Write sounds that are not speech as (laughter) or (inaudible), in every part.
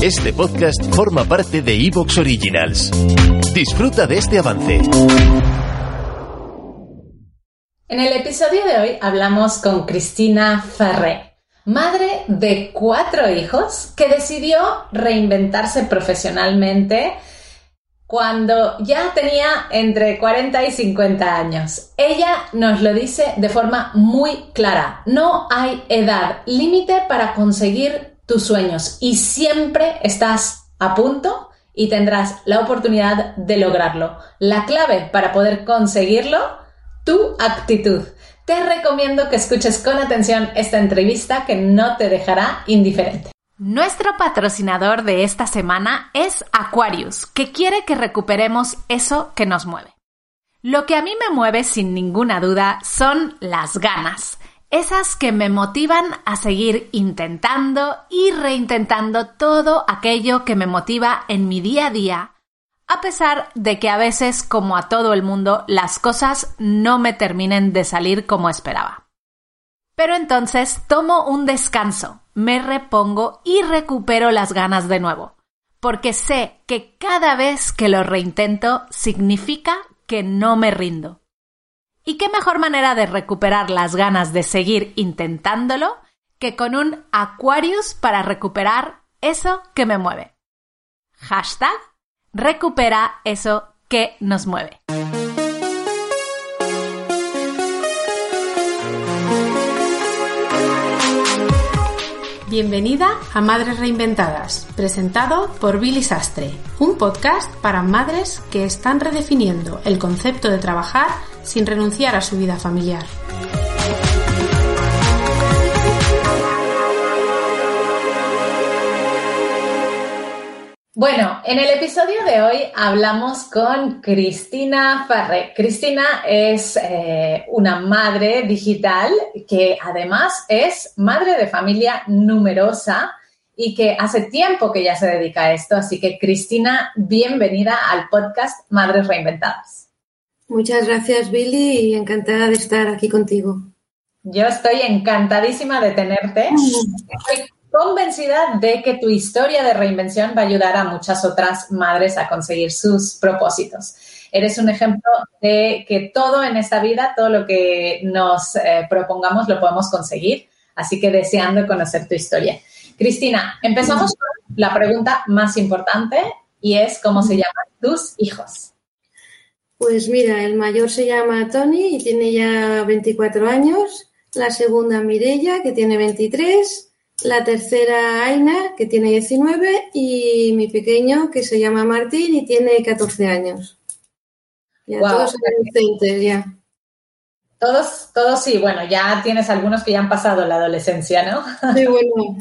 Este podcast forma parte de Evox Originals. Disfruta de este avance. En el episodio de hoy hablamos con Cristina Ferré, madre de cuatro hijos que decidió reinventarse profesionalmente cuando ya tenía entre 40 y 50 años. Ella nos lo dice de forma muy clara. No hay edad límite para conseguir tus sueños y siempre estás a punto y tendrás la oportunidad de lograrlo. La clave para poder conseguirlo, tu actitud. Te recomiendo que escuches con atención esta entrevista que no te dejará indiferente. Nuestro patrocinador de esta semana es Aquarius, que quiere que recuperemos eso que nos mueve. Lo que a mí me mueve sin ninguna duda son las ganas esas que me motivan a seguir intentando y reintentando todo aquello que me motiva en mi día a día, a pesar de que a veces, como a todo el mundo, las cosas no me terminen de salir como esperaba. Pero entonces tomo un descanso, me repongo y recupero las ganas de nuevo, porque sé que cada vez que lo reintento significa que no me rindo y qué mejor manera de recuperar las ganas de seguir intentándolo que con un Aquarius para recuperar eso que me mueve. Hashtag recupera eso que nos mueve. Bienvenida a Madres Reinventadas, presentado por Billy Sastre, un podcast para madres que están redefiniendo el concepto de trabajar sin renunciar a su vida familiar. Bueno, en el episodio de hoy hablamos con Cristina Ferre. Cristina es eh, una madre digital que además es madre de familia numerosa y que hace tiempo que ya se dedica a esto. Así que Cristina, bienvenida al podcast Madres Reinventadas. Muchas gracias, Billy, y encantada de estar aquí contigo. Yo estoy encantadísima de tenerte. Mm convencida de que tu historia de reinvención va a ayudar a muchas otras madres a conseguir sus propósitos. Eres un ejemplo de que todo en esta vida, todo lo que nos eh, propongamos, lo podemos conseguir. Así que deseando conocer tu historia. Cristina, empezamos con la pregunta más importante y es cómo se llaman tus hijos. Pues mira, el mayor se llama Tony y tiene ya 24 años, la segunda Mirella que tiene 23 la tercera Aina, que tiene 19, y mi pequeño, que se llama Martín y tiene 14 años. Ya todos son adolescentes, ya. Todos, todos sí, bueno, ya tienes algunos que ya han pasado la adolescencia, ¿no? Sí, bueno,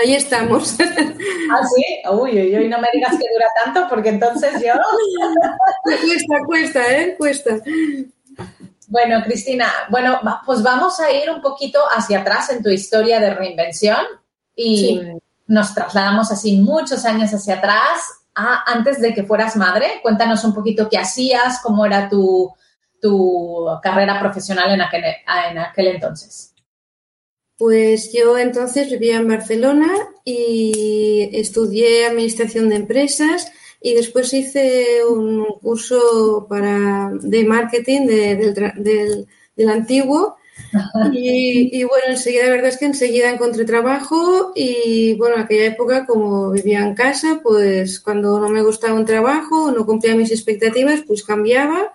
ahí estamos. (laughs) ¿Ah, sí? Uy, uy, uy, no me digas que dura tanto, porque entonces yo... cuesta, cuesta, ¿eh? Cuesta. Bueno, Cristina, bueno, pues vamos a ir un poquito hacia atrás en tu historia de reinvención y nos trasladamos así muchos años hacia atrás, a, antes de que fueras madre. Cuéntanos un poquito qué hacías, cómo era tu, tu carrera profesional en aquel, en aquel entonces. Pues yo entonces vivía en Barcelona y estudié administración de empresas y después hice un curso para, de marketing del, del, antiguo. (laughs) Y, bueno, enseguida, la verdad es que enseguida encontré trabajo y bueno, en aquella época como vivía en casa, pues cuando no me gustaba un trabajo, no cumplía mis expectativas, pues cambiaba.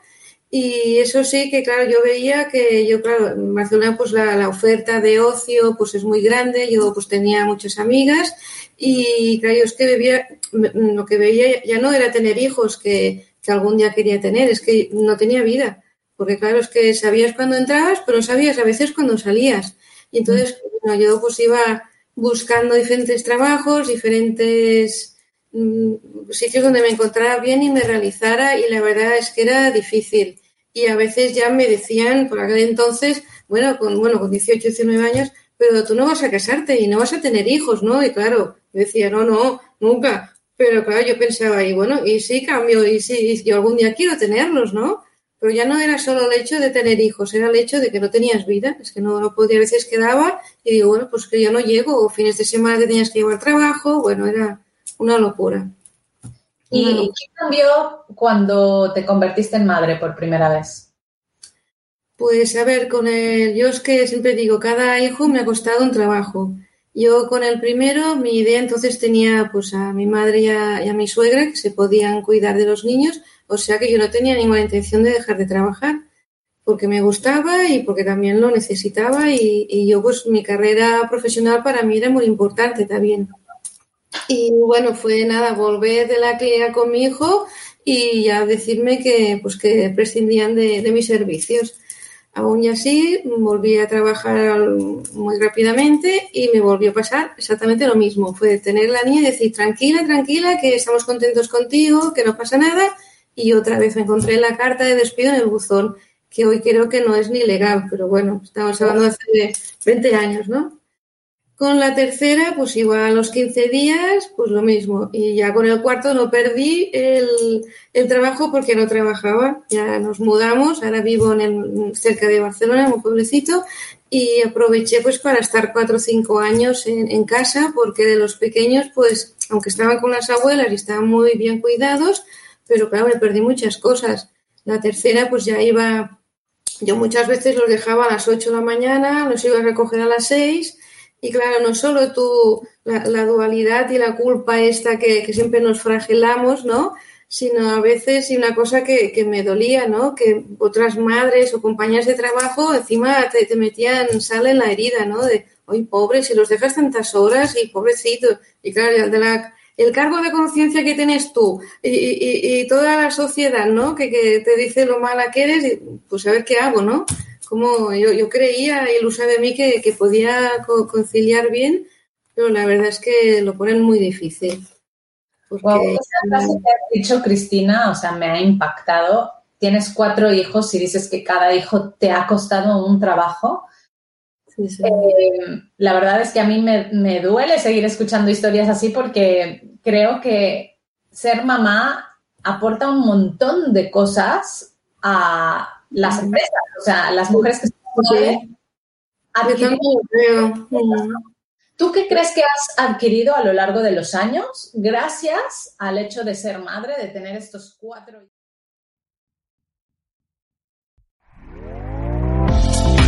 Y eso sí que, claro, yo veía que yo, claro, en Barcelona pues la, la oferta de ocio pues es muy grande, yo pues tenía muchas amigas y claro, yo es que bebía, lo que veía ya no era tener hijos que, que, algún día quería tener, es que no tenía vida. Porque claro, es que sabías cuándo entrabas, pero sabías a veces cuándo salías. Y entonces, bueno, yo pues iba buscando diferentes trabajos, diferentes mm, sitios donde me encontrara bien y me realizara y la verdad es que era difícil. Y a veces ya me decían, por aquel entonces, bueno, con, bueno, con 18, 19 años, pero tú no vas a casarte y no vas a tener hijos, ¿no? Y claro, yo decía, no, no, nunca. Pero claro, yo pensaba, y bueno, y sí cambio, y sí, yo algún día quiero tenerlos, ¿no? Pero ya no era solo el hecho de tener hijos, era el hecho de que no tenías vida, es que no, no podía, a veces quedaba y digo, bueno, pues que yo no llego, o fines de semana te tenías que llevar trabajo, bueno, era, una locura. ¿Y qué cambió cuando te convertiste en madre por primera vez? Pues a ver, con el, yo es que siempre digo, cada hijo me ha costado un trabajo. Yo con el primero, mi idea entonces tenía pues a mi madre y a, mi suegra que se podían cuidar de los niños, o sea que yo no tenía ninguna intención de dejar de trabajar, porque me gustaba y porque también lo necesitaba y, y yo pues mi carrera profesional para mí era muy importante también. Y bueno, fue nada, volver de la clínica con mi hijo y ya decirme que pues que prescindían de, de mis servicios. Aún así, volví a trabajar muy rápidamente y me volvió a pasar exactamente lo mismo. Fue tener la niña y decir, tranquila, tranquila, que estamos contentos contigo, que no pasa nada. Y otra vez me encontré la carta de despido en el buzón, que hoy creo que no es ni legal, pero bueno, estamos hablando de hace 20 años, ¿no? Con la tercera, pues igual a los 15 días, pues lo mismo. Y ya con el cuarto no perdí el, trabajo porque no trabajaba. Ya nos mudamos, ahora vivo cerca de Barcelona, en un pueblecito, y aproveché pues para estar cuatro o cinco años en, en, casa porque de los pequeños, pues aunque estaban con las abuelas y estaban muy bien cuidados, pero claro, me perdí muchas cosas. La tercera, pues ya iba, yo muchas veces los dejaba a las 8 de la mañana, los iba a recoger a las 6 y claro, no solo tú, la, dualidad y la culpa esta que, siempre nos fragelamos, ¿no? Sino a veces, y una cosa que, me dolía, ¿no? Que otras madres o compañeras de trabajo encima te, metían sal en la herida, ¿no? De, hoy pobre, si los dejas tantas horas y pobrecito. Y claro, de la, el cargo de conciencia que tienes tú y, toda la sociedad, ¿no? Que, que, te dice lo mala que eres, pues a ver qué hago, ¿no? Como yo, yo creía, ilusa de mí, que, que podía conciliar bien, pero la verdad es que lo ponen muy difícil. Porque... esa frase que has dicho, Cristina, o sea, me ha impactado. Tienes cuatro hijos y dices que cada hijo te ha costado un trabajo. Sí, sí. Eh, la verdad es que a mí me, me, duele seguir escuchando historias así porque creo que ser mamá aporta un montón de cosas a, las empresas, o sea, las mujeres que están ¿Tú qué crees que has adquirido a lo largo de los años gracias al hecho de ser madre, de tener estos cuatro